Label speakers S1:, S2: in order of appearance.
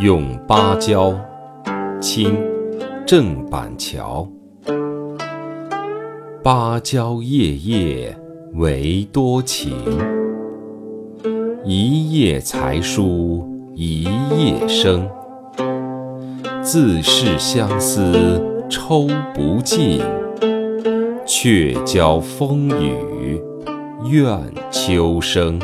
S1: 咏芭蕉，清·郑板桥。芭蕉叶叶为多情，一夜才疏一夜声。自是相思抽不尽，却教风雨怨秋声。